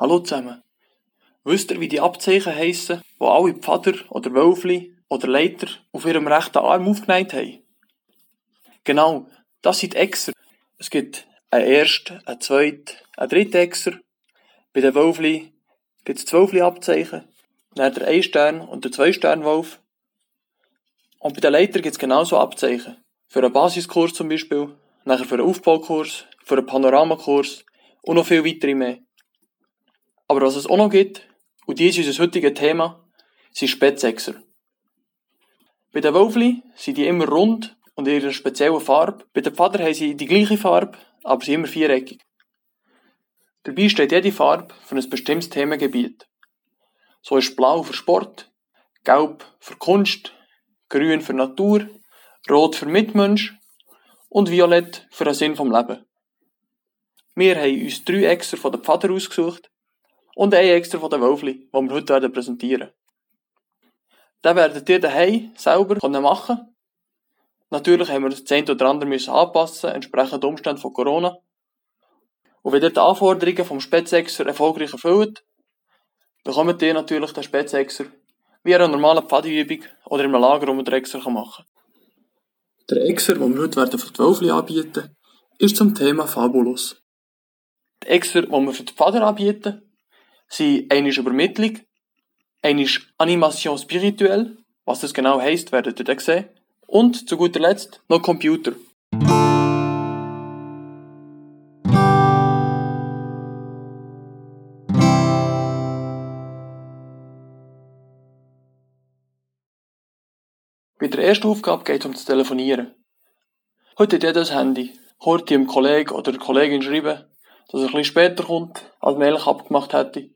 Hallo zusammen. Wisst ihr, wie die Abzeichen heissen, wo alle Pfader oder Wölfli oder Leiter auf ihrem rechten Arm aufgeneigt haben? Genau, das sind Exer. Es gibt einen ersten, einen zweiten, einen dritten Exer. Bei den Wölfli gibt es zwei Wölfli-Abzeichen. Dann der Ein-Stern und der Zwei-Stern-Wolf. Und bei den Leitern gibt es genauso Abzeichen. Für einen Basiskurs zum Beispiel, nachher für einen Aufbaukurs, für einen Panoramakurs und noch viel weitere mehr. Aber was es auch noch gibt, und dies ist unser heutiges Thema, sind Spätsechser. Bei den Wölfli sind die immer rund und in ihrer speziellen Farbe. Bei den Pfadern haben sie die gleiche Farbe, aber sie immer viereckig. Dabei steht jede Farbe für ein bestimmtes Themengebiet. So ist Blau für Sport, Gelb für Kunst, Grün für Natur, Rot für Mitmensch und Violett für den Sinn vom Leben. Wir haben uns drei Exer von den Pfadern ausgesucht und extra von den Wölfli, die wir heute werden präsentieren. Den werdet ihr daheim selber machen Natürlich haben wir das eine oder andere müssen anpassen, entsprechend den Umständen von Corona. Und wenn ihr die Anforderungen vom Spätsechser erfolgreich erfüllt, bekommt ihr natürlich den Spätsechser wie eine normale Pfadübung oder in einem Lager, wo man den Exer machen kann. Der Exer, den wir heute werden für die Wölfli anbieten, ist zum Thema Fabulous. Die Exer, die wir für die Pfader anbieten, sind eine Übermittlung, eine Animation spirituelle, was das genau heisst, werdet ihr dann sehen. Und zu guter Letzt noch Computer. Bei der ersten Aufgabe geht es um das Telefonieren. Heute hat das Handy. Heute dem Kollegen oder der Kollegin schreiben, dass er ein bisschen später kommt, als man eigentlich abgemacht hätte.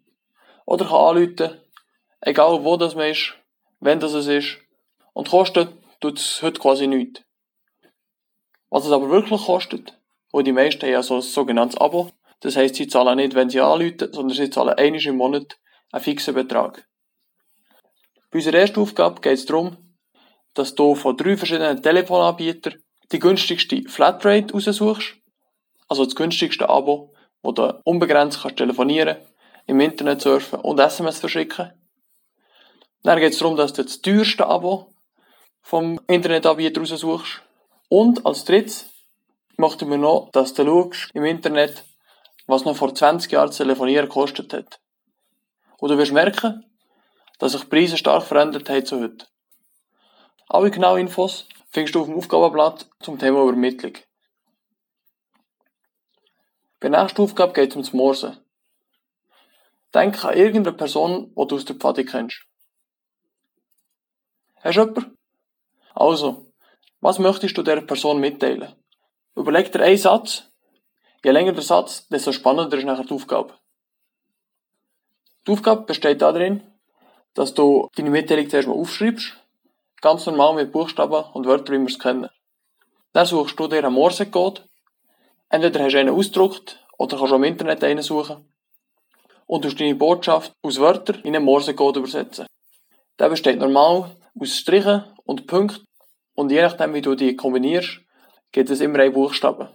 Oder kann anrufen, egal wo das man ist, wenn das es ist. Und kostet tut es heute quasi nichts. Was es aber wirklich kostet, und die meisten haben ja so ein sogenanntes Abo, das heisst, sie zahlen nicht, wenn sie anrufen, sondern sie zahlen einmal im Monat einen fixen Betrag. Bei unserer ersten Aufgabe geht es darum, dass du von drei verschiedenen Telefonanbietern die günstigste Flatrate raussuchst, also das günstigste Abo, wo du unbegrenzt kannst telefonieren im Internet surfen und SMS verschicken. Dann geht es darum, dass du das teuerste Abo vom Internetanbieter raussuchst. Und als drittes möchten wir noch, dass du schaust im Internet, was noch vor 20 Jahren Telefonieren gekostet hat. Und du wirst merken, dass sich die Preise stark verändert haben zu heute. Alle genauen Infos findest du auf dem Aufgabenblatt zum Thema Übermittlung. Bei der nächsten Aufgabe geht es ums Morsen. Denk an irgendeine Person, die du aus der Pfade kennst. Hast du jemanden? Also, was möchtest du dieser Person mitteilen? Überleg dir einen Satz. Je länger der Satz, desto spannender ist nachher die Aufgabe. Die Aufgabe besteht darin, dass du deine Mitteilung zuerst mal aufschreibst, ganz normal mit Buchstaben und Wörtern, wie wir es kennen. Dann suchst du dir einen Morsecode. Entweder hast du einen ausgedruckt oder kannst du im Internet einen suchen und du deine Botschaft aus Wörtern in einen Morsecode übersetzen. Der besteht normal aus Strichen und Punkten und je nachdem, wie du die kombinierst, gibt es immer einen Buchstaben.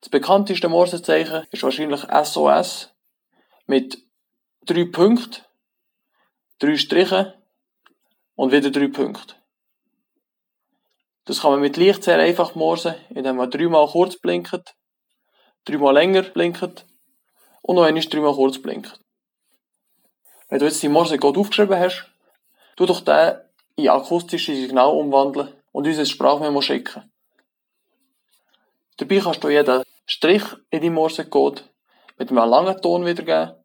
Das bekannteste Morsezeichen ist wahrscheinlich SOS mit drei Punkten, drei Strichen und wieder drei Punkten. Das kann man mit Licht sehr einfach morsen, indem man dreimal kurz blinkt, dreimal länger blinkt und noch einmal dreimal kurz blinkt. Wenn du jetzt die Morsecode aufgeschrieben hast, tu doch den in akustische Signal umwandeln und uns ein Sprachmemo schicken. Dabei kannst du jeden Strich in deinem Morsecode mit einem langen Ton wiedergeben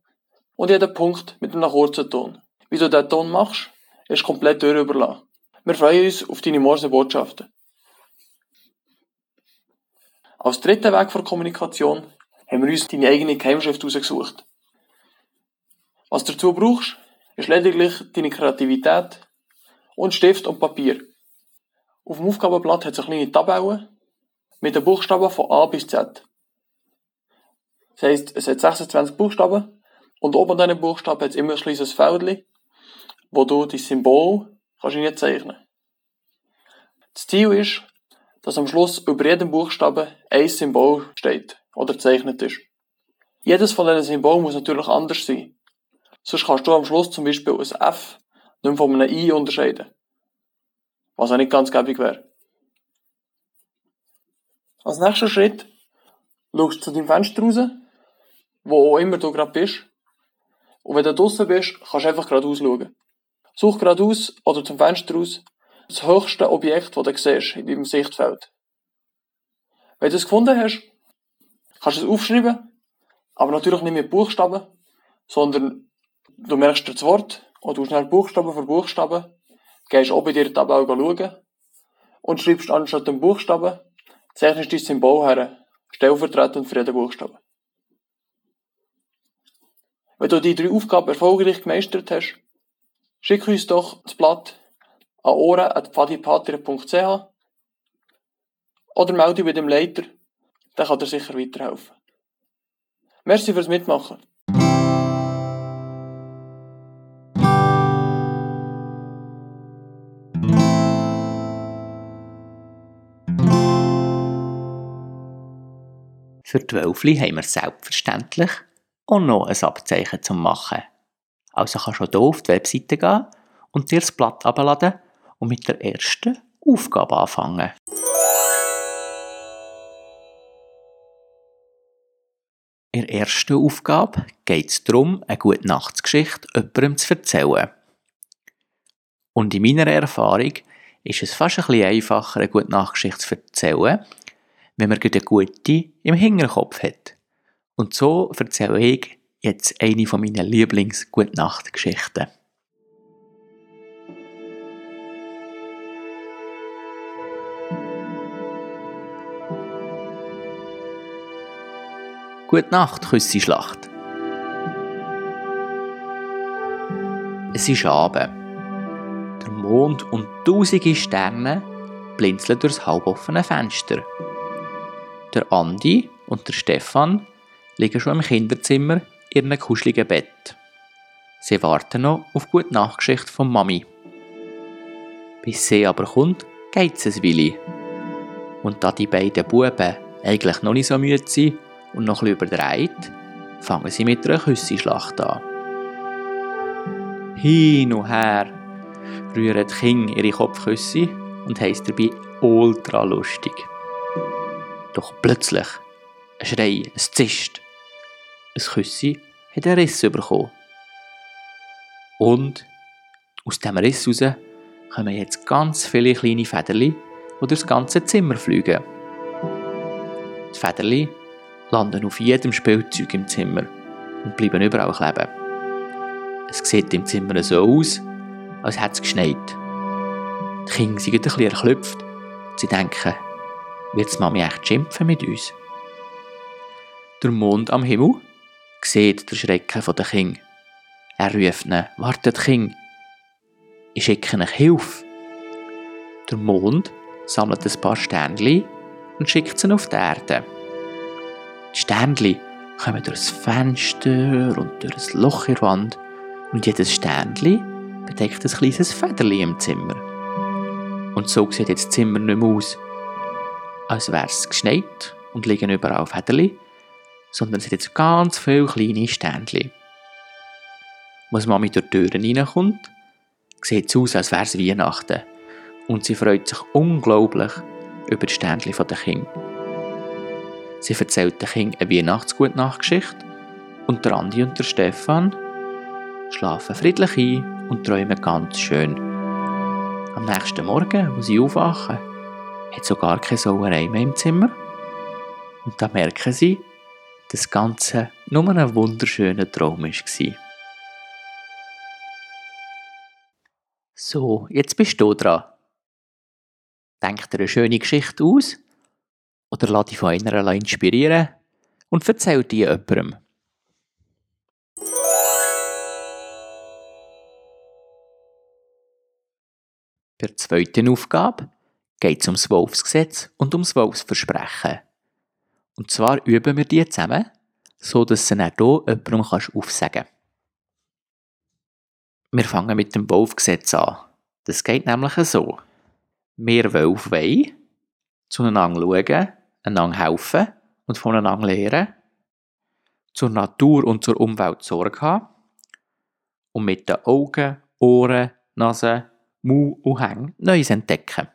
und jeden Punkt mit einem kurzen Ton. Wie du diesen Ton machst, ist komplett überlassen. Wir freuen uns auf deine Morsebotschaften. Als dritten Weg der Kommunikation haben wir uns deine eigene Geheimschrift ausgesucht. Was du dazu brauchst, ist lediglich deine Kreativität und Stift und Papier. Auf dem Aufgabenblatt hat es eine kleine Tabelle mit den Buchstaben von A bis Z. Das heisst, es hat 26 Buchstaben und oben an diesen Buchstaben hat es immer ein kleines Feld, wo du dein Symbol kannst zeichnen Das Ziel ist, dass am Schluss über jedem Buchstaben ein Symbol steht oder gezeichnet ist. Jedes von diesen Symbolen muss natürlich anders sein. Sonst kannst du am Schluss zum Beispiel ein F nicht mehr von einem I unterscheiden. Was auch nicht ganz gäbig wäre. Als nächster Schritt schaust du zu deinem Fenster raus, wo auch immer du gerade bist. Und wenn du draußen bist, kannst du einfach geradeaus schauen. Such geradeaus oder zum Fenster raus das höchste Objekt, das du siehst in deinem Sichtfeld. Wenn du es gefunden hast, kannst es aufschreiben, aber natürlich nicht mit Buchstaben, sondern du merkst dir das Wort und du schnell Buchstaben für Buchstaben, gehst oben in dir Tabelle schauen und schreibst anstatt dem Buchstaben, zeichnest dein Symbol her, stellvertretend für jeden Buchstaben. Wenn du die drei Aufgaben erfolgreich gemeistert hast, schick uns doch das Blatt an ohren.pfadipatria.ch oder melde dich bei dem Leiter, der kann dir sicher weiterhelfen. Merci fürs Mitmachen. Für die Wölfli haben wir selbstverständlich auch noch ein Abzeichen zum Machen. Also kannst du hier auf die Webseite gehen und dir das Blatt abladen und mit der ersten Aufgabe anfangen. In der ersten Aufgabe geht es darum, eine gute Nachtsgeschichte jemandem zu erzählen. Und in meiner Erfahrung ist es fast ein bisschen einfacher, eine gute Nachtsgeschichte zu erzählen, wenn man eine gute im Hinterkopf hat. Und so erzähle ich jetzt eine von meinen Lieblings-Gute-Nacht-Geschichten. Gute Nacht, Küssi-Schlacht. Es ist Abend. Der Mond und tausende Sterne blinzeln durchs halboffene Fenster. Der Andi und der Stefan liegen schon im Kinderzimmer in ihrem kuscheligen Bett. Sie warten noch auf gute Nachgeschichte von Mami. Bis sie aber kommt, geht es Weile. Und da die beiden Buben eigentlich noch nicht so müde sind und noch bisschen überdreht, fangen sie mit einer Küssenschlacht an. Hin und her rühren die Kinder ihre Kopfküsse und haben es dabei ultra lustig. Doch plötzlich ein Schrei, ein Zischt. Ein Küssi hat einen Riss bekommen. Und aus diesem Riss raus kommen jetzt ganz viele kleine Federli, die durch das ganze Zimmer fliegen. Die Federli landen auf jedem Spielzeug im Zimmer und bleiben überall kleben. Es sieht im Zimmer so aus, als hätte es geschneit. Die Kinder sind ein bisschen erklüpft. Sie denken, wird die Mami echt schimpfen mit uns? Der Mond am Himmel sieht den Schrecken der Kinder. Er ruft ihnen, wartet Kind, ich schicke euch Hilfe. Der Mond sammelt ein paar Sternchen und schickt sie auf die Erde. Die Sternchen kommen durch das Fenster und durch das Loch in der Wand und jedes Sternchen bedeckt ein kleines Federli im Zimmer. Und so sieht jetzt das Zimmer nicht mehr aus, als wäre es geschneit und liegen überall Federli, sondern es sind jetzt ganz viele kleine Sternchen. Als Mami durch die Türen reinkommt, sieht es aus, als wäre es Weihnachten und sie freut sich unglaublich über die Sternchen der Kinder. Sie erzählt den Kindern eine Weihnachtsgutnachtgeschichte und der Andi und der Stefan schlafen friedlich ein und träumen ganz schön. Am nächsten Morgen, wo sie aufwachen, hat sogar keine Sauerei mehr im Zimmer. Und da merken sie, dass das Ganze nur ein wunderschöner Traum war. So, jetzt bist du dran. Denk dir eine schöne Geschichte aus oder lass dich von einer inspirieren und erzähl die jemandem. Bei der zweiten Aufgabe geht es ums Wolfsgesetz und ums Wolfsversprechen. Und zwar üben wir die zusammen, so dass du dann hier jemandem aufsagen kannst. Wir fangen mit dem Wolfgesetz an. Das geht nämlich so. Wir Wölfe wollen zueinander schauen, einander helfen und voneinander lernen. zur Natur und zur Umwelt Sorge haben und mit den Augen, Ohren, Nase, Mund und Hängen Neues entdecken.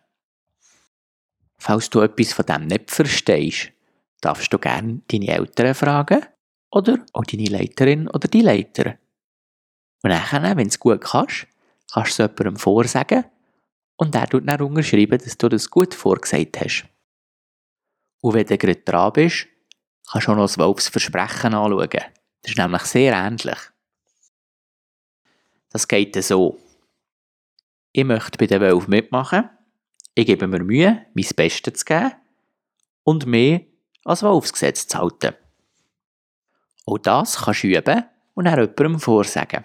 Falls du etwas von dem nicht verstehst, darfst du gerne deine Eltern fragen oder auch deine Leiterin oder die Leiter. Und dann, wenn du es gut kannst, kannst du es jemandem vorsagen und der tut dann unterschreiben, dass du das gut vorgesagt hast. Und wenn du gerade dran bist, kannst du auch noch das Wolfsversprechen anschauen. Das ist nämlich sehr ähnlich. Das geht so. Ich möchte bei den Wölfen mitmachen. Ich gebe mir Mühe, mein Bestes zu geben und mehr als Wolfsgesetz zu halten. Auch das kannst du üben und dann jemandem vorsagen.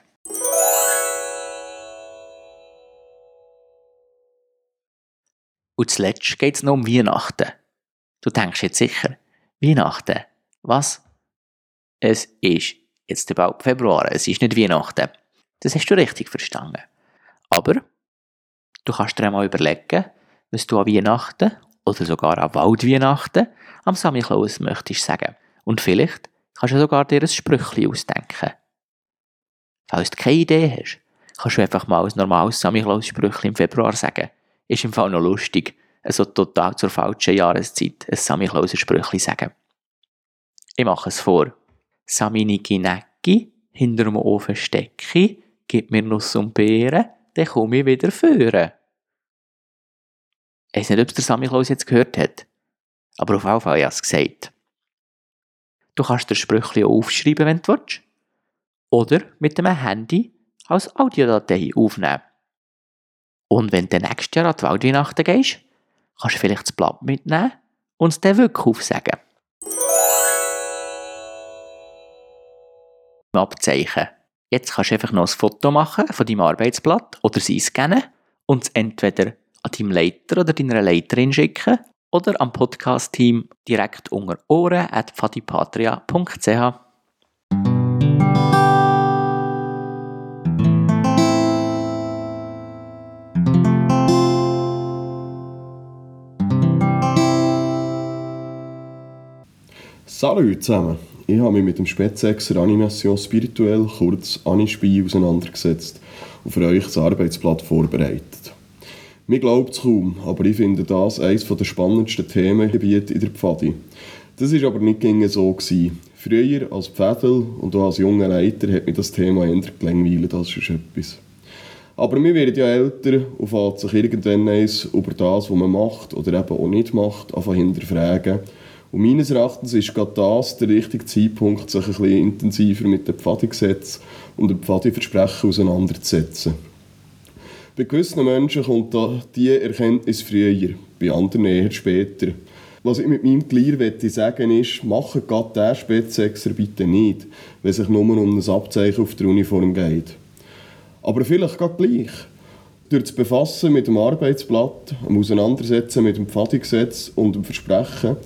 Und zuletzt geht es noch um Weihnachten. Du denkst jetzt sicher, Weihnachten, was? Es ist jetzt bald Februar, es ist nicht Weihnachten. Das hast du richtig verstanden. Aber du kannst dir einmal überlegen, was du an Weihnachten oder sogar an Waldweihnachten am Samichlaus möchtest sagen. Und vielleicht kannst du sogar dir ein Sprüchchen ausdenken. Falls du keine Idee hast, kannst du einfach mal ein normales Samichlaus-Sprüchchen im Februar sagen. Ist im Fall noch lustig, so total zur falschen Jahreszeit ein Samichlauser-Sprüchchen sagen. Ich mache es vor. Saminiki Necki, hinterm Ofen stecki, gib mir Nuss und Beeren, dann komme ich wieder führen. Ich weiß nicht, ob es der Samichlaus jetzt gehört hat, aber auf jeden Fall habe ich es gesagt. Du kannst dir Sprüchchen aufschreiben, wenn du willst. Oder mit dem Handy als Audiodatei aufnehmen. Und wenn du nächstes Jahr an die Waldweihnachten gehst, kannst du vielleicht das Blatt mitnehmen und es dann wirklich aufsagen. Abzeichen. Jetzt kannst du einfach noch ein Foto machen von deinem Arbeitsblatt oder sie scannen und es entweder an deinem Leiter oder deiner Leiterin schicken oder am Podcast-Team direkt unter ohren at fadipatria.ch. Salut zusammen! Ich habe mich mit dem Spätsechser Animation Spirituell, kurz Anispiel, auseinandergesetzt und für euch das Arbeitsblatt vorbereitet. Mir glaubt es kaum, aber ich finde das eines der spannendsten Themengebiete in der Pfadi. Das war aber nicht gegen so. Gewesen. Früher als Pfädel und auch als junger Leiter hat mich das Thema eher gelangweilt als schon etwas. Aber man wird ja älter und fängt sich irgendwann eins über das, was man macht oder eben auch nicht macht, einfach hinterfragen und meines Erachtens ist gerade das der richtige Zeitpunkt, sich ein bisschen intensiver mit dem Pfadigesetz und dem Pfadiversprechen auseinanderzusetzen. Bei gewissen Menschen kommt diese Erkenntnis früher, bei anderen eher später. Was ich mit meinem Glier sagen ist, mache gerade diesen Spätsexer bitte nicht, wenn es sich nur um ein Abzeichen auf der Uniform geht. Aber vielleicht gerade gleich. Durch das Befassen mit dem Arbeitsblatt, dem Auseinandersetzen mit dem Pfadigesetz und dem Versprechen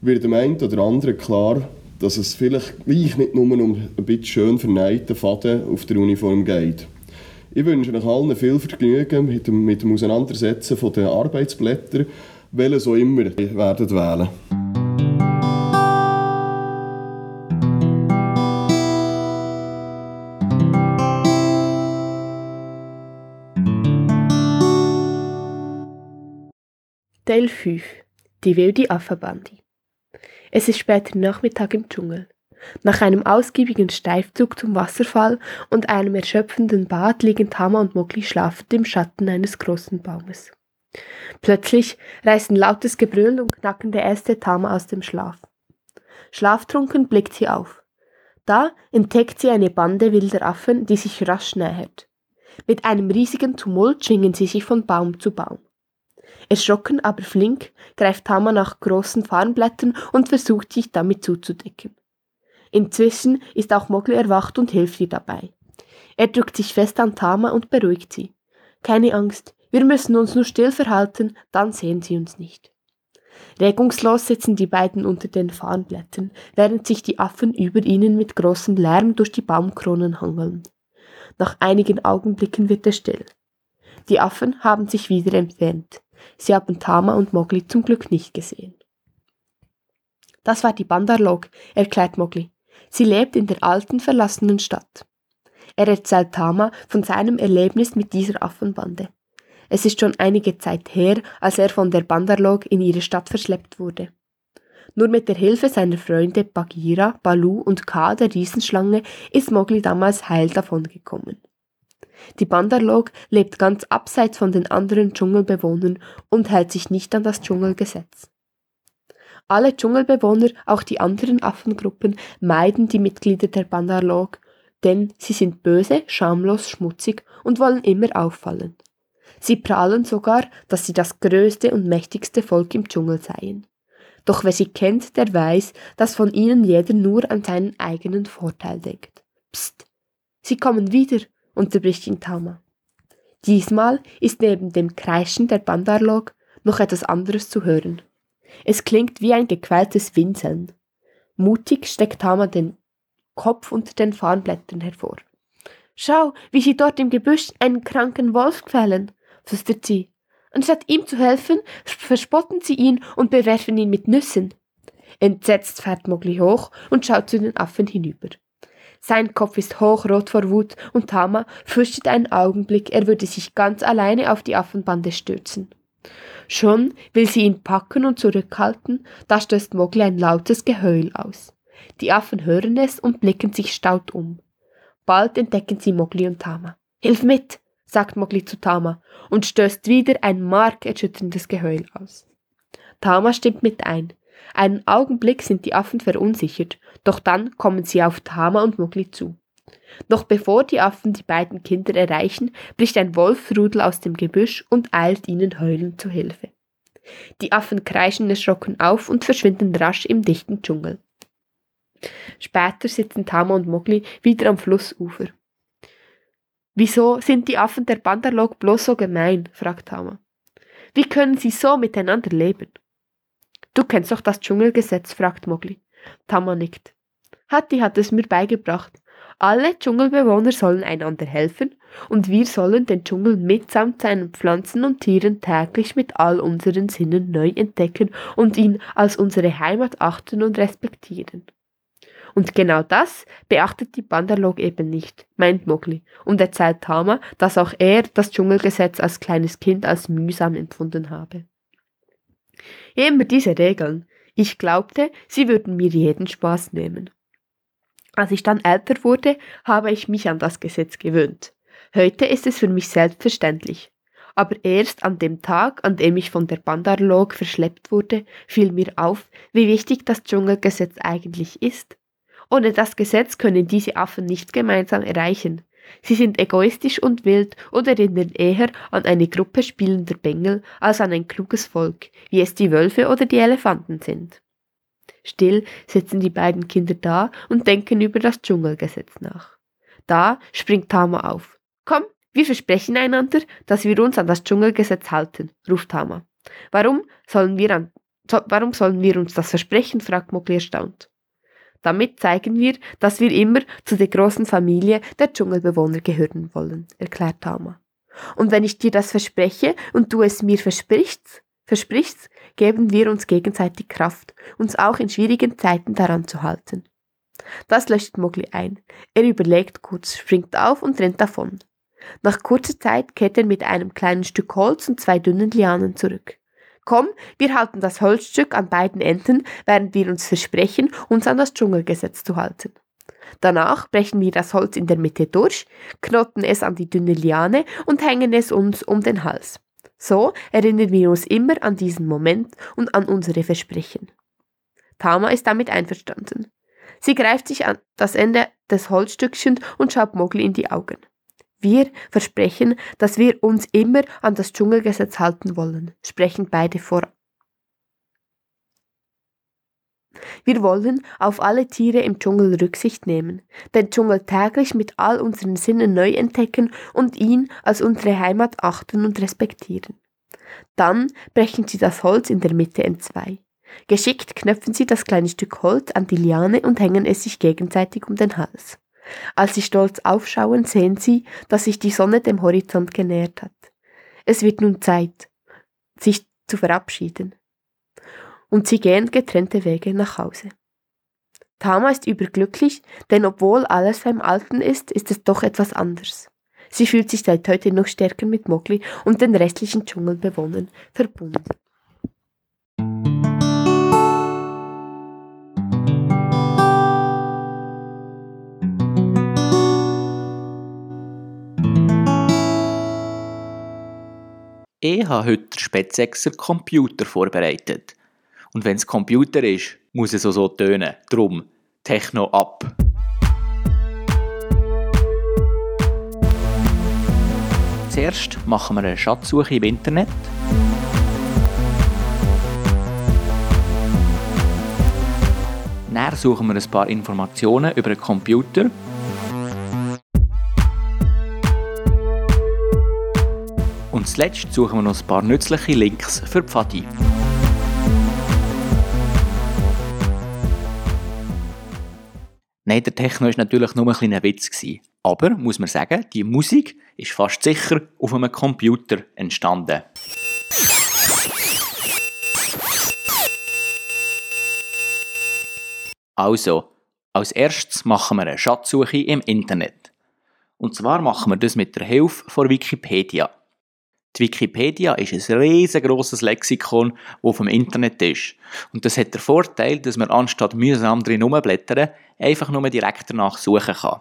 wird dem einen oder anderen klar, dass es vielleicht gleich nicht nur um ein bisschen schön verneiten Faden auf der Uniform geht. Ich wünsche euch allen viel Vergnügen mit dem, mit dem Auseinandersetzen von den Arbeitsblättern, welche so immer werden wählen. Teil 5 Die wilde Affenbandi es ist später Nachmittag im Dschungel. Nach einem ausgiebigen Steifzug zum Wasserfall und einem erschöpfenden Bad liegen Tama und Mowgli schlafend im Schatten eines großen Baumes. Plötzlich reißen lautes Gebrüll und knackende Äste Tama aus dem Schlaf. Schlaftrunken blickt sie auf. Da entdeckt sie eine Bande wilder Affen, die sich rasch nähert. Mit einem riesigen Tumult schwingen sie sich von Baum zu Baum. Erschrocken, aber flink, greift Tama nach großen Farnblättern und versucht sich damit zuzudecken. Inzwischen ist auch Mogli erwacht und hilft ihr dabei. Er drückt sich fest an Tama und beruhigt sie. Keine Angst, wir müssen uns nur still verhalten, dann sehen sie uns nicht. Regungslos sitzen die beiden unter den Farnblättern, während sich die Affen über ihnen mit großem Lärm durch die Baumkronen hangeln. Nach einigen Augenblicken wird es still. Die Affen haben sich wieder entfernt. Sie haben Tama und Mowgli zum Glück nicht gesehen. Das war die Bandarlog, erklärt Mowgli. Sie lebt in der alten, verlassenen Stadt. Er erzählt Tama von seinem Erlebnis mit dieser Affenbande. Es ist schon einige Zeit her, als er von der Bandarlog in ihre Stadt verschleppt wurde. Nur mit der Hilfe seiner Freunde Bagheera, Balu und Ka der Riesenschlange ist Mowgli damals heil davongekommen. Die Bandarlog lebt ganz abseits von den anderen Dschungelbewohnern und hält sich nicht an das Dschungelgesetz. Alle Dschungelbewohner, auch die anderen Affengruppen, meiden die Mitglieder der Bandarlog, denn sie sind böse, schamlos, schmutzig und wollen immer auffallen. Sie prahlen sogar, dass sie das größte und mächtigste Volk im Dschungel seien. Doch wer sie kennt, der weiß, dass von ihnen jeder nur an seinen eigenen Vorteil denkt. Psst, sie kommen wieder, unterbricht ihn Tama. Diesmal ist neben dem Kreischen der Bandarlog noch etwas anderes zu hören. Es klingt wie ein gequältes Winseln. Mutig steckt Tama den Kopf unter den Farnblättern hervor. Schau, wie sie dort im Gebüsch einen kranken Wolf quälen, flüstert sie. Anstatt ihm zu helfen, verspotten sie ihn und bewerfen ihn mit Nüssen. Entsetzt fährt Mowgli hoch und schaut zu den Affen hinüber. Sein Kopf ist hochrot vor Wut und Tama fürchtet einen Augenblick, er würde sich ganz alleine auf die Affenbande stürzen. Schon will sie ihn packen und zurückhalten, da stößt Mowgli ein lautes Geheul aus. Die Affen hören es und blicken sich staut um. Bald entdecken sie Mowgli und Tama. Hilf mit, sagt Mowgli zu Tama und stößt wieder ein markerschütterndes Geheul aus. Tama stimmt mit ein. Einen Augenblick sind die Affen verunsichert, doch dann kommen sie auf Tama und Mowgli zu. Noch bevor die Affen die beiden Kinder erreichen, bricht ein Wolfsrudel aus dem Gebüsch und eilt ihnen heulend zu Hilfe. Die Affen kreischen erschrocken auf und verschwinden rasch im dichten Dschungel. Später sitzen Tama und Mowgli wieder am Flussufer. Wieso sind die Affen der Bandarlog bloß so gemein? fragt Tama. Wie können sie so miteinander leben? Du kennst doch das Dschungelgesetz, fragt Mowgli. Tama nickt. Hatti hat es mir beigebracht. Alle Dschungelbewohner sollen einander helfen und wir sollen den Dschungel mitsamt seinen Pflanzen und Tieren täglich mit all unseren Sinnen neu entdecken und ihn als unsere Heimat achten und respektieren. Und genau das beachtet die Bandarlog eben nicht, meint Mowgli und erzählt Tama, dass auch er das Dschungelgesetz als kleines Kind als mühsam empfunden habe. Immer diese Regeln. Ich glaubte, sie würden mir jeden Spaß nehmen. Als ich dann älter wurde, habe ich mich an das Gesetz gewöhnt. Heute ist es für mich selbstverständlich. Aber erst an dem Tag, an dem ich von der Bandarlog verschleppt wurde, fiel mir auf, wie wichtig das Dschungelgesetz eigentlich ist ohne das Gesetz können diese Affen nicht gemeinsam erreichen. Sie sind egoistisch und wild und erinnern eher an eine Gruppe spielender Bengel als an ein kluges Volk, wie es die Wölfe oder die Elefanten sind. Still sitzen die beiden Kinder da und denken über das Dschungelgesetz nach. Da springt Tama auf. Komm, wir versprechen einander, dass wir uns an das Dschungelgesetz halten, ruft Tama. Warum sollen wir, an, so, warum sollen wir uns das versprechen? fragt Mowgli erstaunt. Damit zeigen wir, dass wir immer zu der großen Familie der Dschungelbewohner gehören wollen, erklärt Tama. Und wenn ich dir das verspreche und du es mir versprichst, versprichst, geben wir uns gegenseitig Kraft, uns auch in schwierigen Zeiten daran zu halten. Das löscht Mowgli ein. Er überlegt kurz, springt auf und rennt davon. Nach kurzer Zeit kehrt er mit einem kleinen Stück Holz und zwei dünnen Lianen zurück. Komm, wir halten das Holzstück an beiden Enden, während wir uns versprechen, uns an das Dschungelgesetz zu halten. Danach brechen wir das Holz in der Mitte durch, knoten es an die dünne Liane und hängen es uns um den Hals. So erinnern wir uns immer an diesen Moment und an unsere Versprechen. Tama ist damit einverstanden. Sie greift sich an das Ende des Holzstückchens und schaut Mogli in die Augen. Wir versprechen, dass wir uns immer an das Dschungelgesetz halten wollen, sprechen beide vor. Wir wollen auf alle Tiere im Dschungel Rücksicht nehmen, den Dschungel täglich mit all unseren Sinnen neu entdecken und ihn als unsere Heimat achten und respektieren. Dann brechen sie das Holz in der Mitte entzwei. Geschickt knöpfen sie das kleine Stück Holz an die Liane und hängen es sich gegenseitig um den Hals. Als sie stolz aufschauen, sehen sie, dass sich die Sonne dem Horizont genähert hat. Es wird nun Zeit, sich zu verabschieden. Und sie gehen getrennte Wege nach Hause. Tama ist überglücklich, denn obwohl alles beim Alten ist, ist es doch etwas anders. Sie fühlt sich seit heute noch stärker mit Mowgli und den restlichen Dschungelbewohnern verbunden. Ich habe heute den Spätsechser Computer vorbereitet. Und wenn es Computer ist, muss es auch so tönen. Drum, Techno ab. Zuerst machen wir eine Schatzsuche im Internet. Dann suchen wir ein paar Informationen über den Computer. Zuletzt suchen wir noch ein paar nützliche Links für Pfadi. Nein, der Techno war natürlich nur ein kleiner Witz. Aber, muss man sagen, die Musik ist fast sicher auf einem Computer entstanden. Also, als erstes machen wir eine Schatzsuche im Internet. Und zwar machen wir das mit der Hilfe von Wikipedia. Die Wikipedia ist ein riesengroßes Lexikon, das dem Internet ist. Und das hat den Vorteil, dass man anstatt mühsam drin rumblättern, einfach nur direkt danach suchen kann.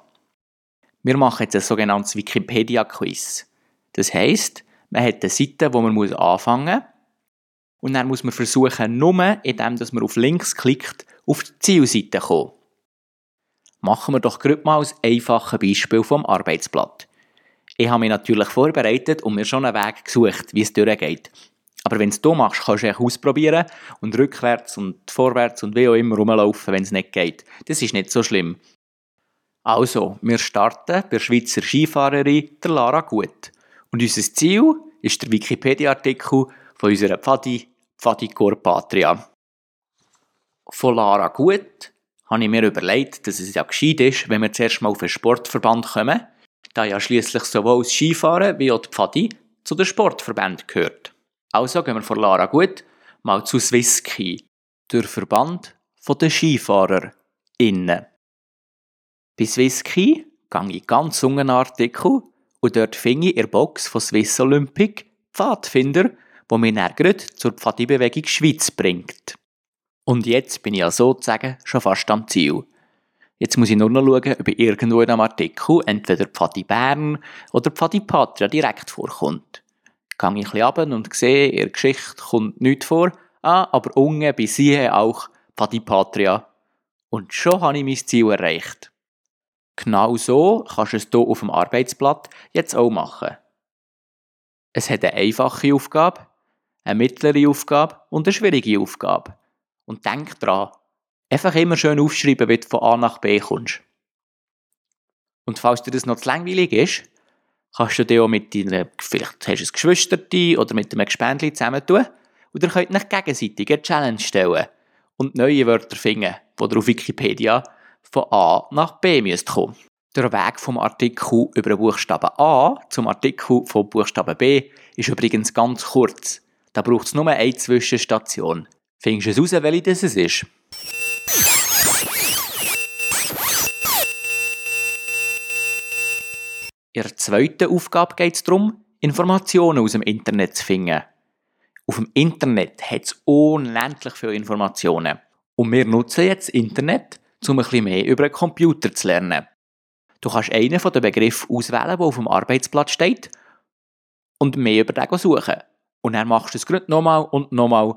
Wir machen jetzt ein sogenanntes Wikipedia-Quiz. Das heisst, man hat eine Seite, wo man anfangen muss. Und dann muss man versuchen, nur indem man auf Links klickt, auf die Zielseite zu kommen. Machen wir doch gerade mal ein einfaches Beispiel vom Arbeitsblatt. Ich habe mich natürlich vorbereitet und mir schon einen Weg gesucht, wie es durchgeht. Aber wenn es du machst, kannst du es ausprobieren und rückwärts und vorwärts und wie auch immer rumlaufen, wenn es nicht geht. Das ist nicht so schlimm. Also, wir starten bei der Schweizer Skifahrerin der Lara Gut. Und unser Ziel ist der Wikipedia-Artikel von unserer Pfadi, Pfadi Patria. Von Lara Gut habe ich mir überlegt, dass es ja gescheit ist, wenn wir zuerst mal auf einen Sportverband kommen da ja schließlich sowohl das Skifahren wie auch die Pfadi zu den Sportverbänden gehört. Also gehen wir von Lara gut mal zu Swisski, der Verband der Skifahrer innen. Bei Swisski gehe ich ganz unten Artikel und dort finde ich in der Box von Swiss Olympic Pfadfinder, wo mich dann zur Pfadi-Bewegung Schweiz bringt. Und jetzt bin ich ja sozusagen schon fast am Ziel. Jetzt muss ich nur noch schauen, ob irgendwo in einem Artikel entweder Pfadi Bern oder Pfadi Patria direkt vorkommt. Gehe ich ein bisschen runter und sehe, der Geschichte kommt nichts vor, ah, aber unten bei sie auch Pfadi Patria. Und schon habe ich mein Ziel erreicht. Genau so kannst du es hier auf dem Arbeitsblatt jetzt auch machen. Es hat eine einfache Aufgabe, eine mittlere Aufgabe und eine schwierige Aufgabe. Und denk dran, Einfach immer schön aufschreiben, wie du von A nach B kommst. Und falls dir das noch zu langweilig ist, kannst du dir auch mit deiner, vielleicht hast du ein Geschwisterte oder mit einem Gespendli zusammen tun und ihr könnt euch gegenseitig eine Challenge stellen und neue Wörter finden, die ihr auf Wikipedia von A nach B müsst kommen. Der Weg vom Artikel über den Buchstaben A zum Artikel vom Buchstaben B ist übrigens ganz kurz. Da braucht es nur eine Zwischenstation. Findest du es raus, welche das ist? In der zweiten Aufgabe geht es darum, Informationen aus dem Internet zu finden. Auf dem Internet hat es unendlich viele Informationen. Und wir nutzen jetzt das Internet, um ein bisschen mehr über einen Computer zu lernen. Du kannst einen von den Begriffen auswählen, der auf dem Arbeitsplatz steht, und mehr über den suchen. Und dann machst du es gerade nochmal und nochmal.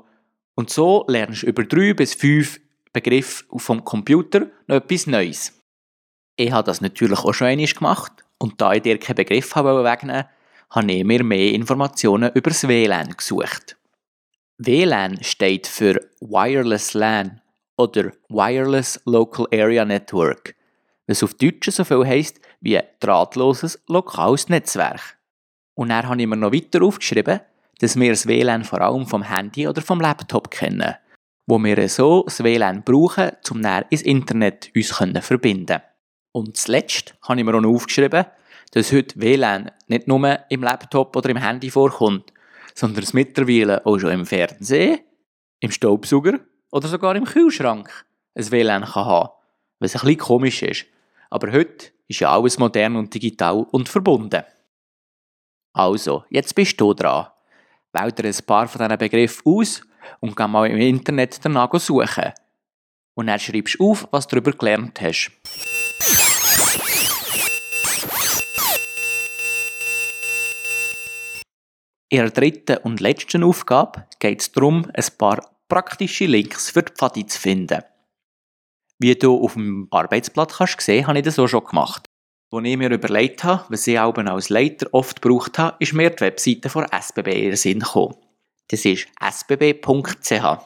Und so lernst du über drei bis fünf Begriffe vom Computer noch etwas Neues. Ich habe das natürlich auch schon einmal gemacht und da ich dir keinen Begriff habe wegnehmen habe ich mir mehr Informationen über das WLAN gesucht. WLAN steht für Wireless LAN oder Wireless Local Area Network, was auf Deutsch so viel heisst wie drahtloses lokales Netzwerk. Und dann habe ich mir noch weiter aufgeschrieben, dass wir das WLAN vor allem vom Handy oder vom Laptop kennen, wo wir so das WLAN brauchen, um näher ins Internet uns verbinden und zuletzt habe ich mir auch noch aufgeschrieben, dass heute WLAN nicht nur im Laptop oder im Handy vorkommt, sondern es mittlerweile auch schon im Fernsehen, im Staubsauger oder sogar im Kühlschrank ein WLAN kann haben. was ein bisschen komisch ist. Aber heute ist ja alles modern und digital und verbunden. Also, jetzt bist du dran. Wähl dir ein paar von diesen Begriffen aus und geh mal im Internet danach suchen. Und dann schreibst du auf, was du darüber gelernt hast. In der dritten und letzten Aufgabe geht es darum, ein paar praktische Links für die Pfadi zu finden. Wie du auf dem Arbeitsblatt kannst sehen, habe ich das auch schon gemacht. Als ich mir überlegt habe, was ich auch als Leiter oft gebraucht habe, ist mir die Webseite von SBB in den Sinn gekommen. Das ist sbb.ch.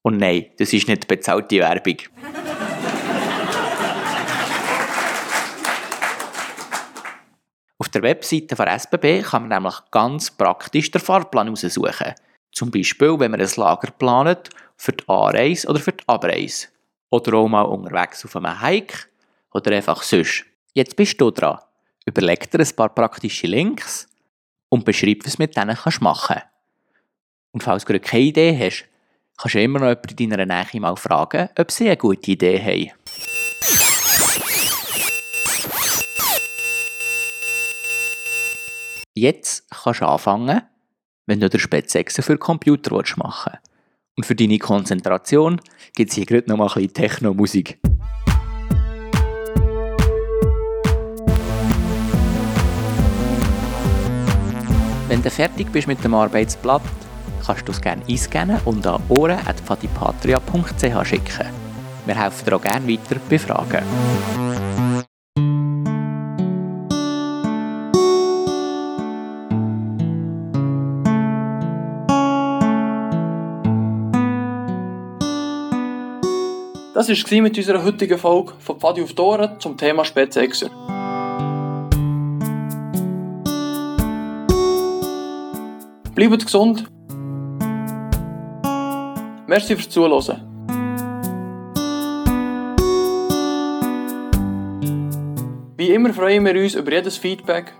Und nein, das ist nicht bezahlte Werbung. Auf der Webseite von SBB kann man nämlich ganz praktisch den Fahrplan aussuchen. Zum Beispiel, wenn man ein Lager plant für die Anreise oder für die Abreise. Oder auch mal unterwegs auf einem Hike oder einfach sonst. Jetzt bist du dran. Überleg dir ein paar praktische Links und beschreib, was du mit denen kannst machen Und falls du keine Idee hast, kannst du immer noch jemanden in deiner Nähe mal fragen, ob sie eine gute Idee haben. Jetzt kannst du anfangen, wenn du den Spätsechsen für Computer machen willst. Und für deine Konzentration gibt es hier gerade noch ein bisschen Techno-Musik. Wenn du fertig bist mit dem Arbeitsblatt, kannst du es gerne einscannen und an ohren.fatipatria.ch schicken. Wir helfen dir auch gerne weiter bei Fragen. Das war mit unserer heutigen Folge von Pfadi auf Toren zum Thema Spätsechser. Bleibt gesund. Merci fürs Zuhören. Wie immer freuen wir uns über jedes Feedback.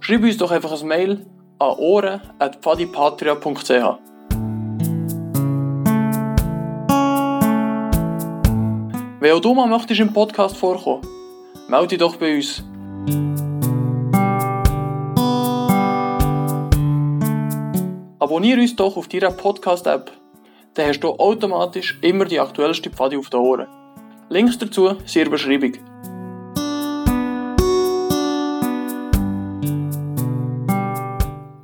Schreib uns doch einfach ein Mail an ohren.pfadipatria.ch Wenn auch du mal möchtest im Podcast vorkommen, melde dich doch bei uns. Abonniere uns doch auf deiner Podcast-App, dann hast du automatisch immer die aktuellste Pfadi auf den Ohren. Links dazu sind in der Beschreibung.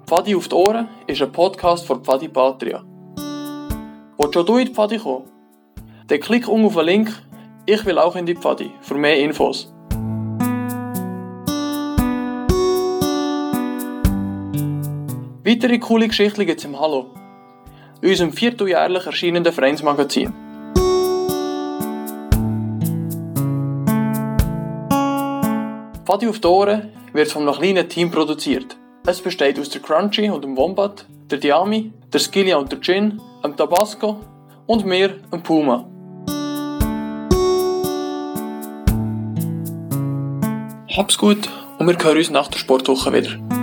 Pfadi auf die Ohren ist ein Podcast von Pfadi Patria. Willst schon du in die Pfadi kommen? Dann klick unten auf den Link ich will auch in die Pfadi für mehr Infos. Weitere coole Geschichten gibt es im Hallo, unserem vierteljährlich erscheinenden Vereinsmagazin. Pfadi auf die Ohren wird von einem kleinen Team produziert. Es besteht aus der Crunchy und dem Wombat, der Diami, der Skillia und der Gin, dem Tabasco und mir, dem Puma. Hab's gut und wir hören uns nach der Sportwoche wieder.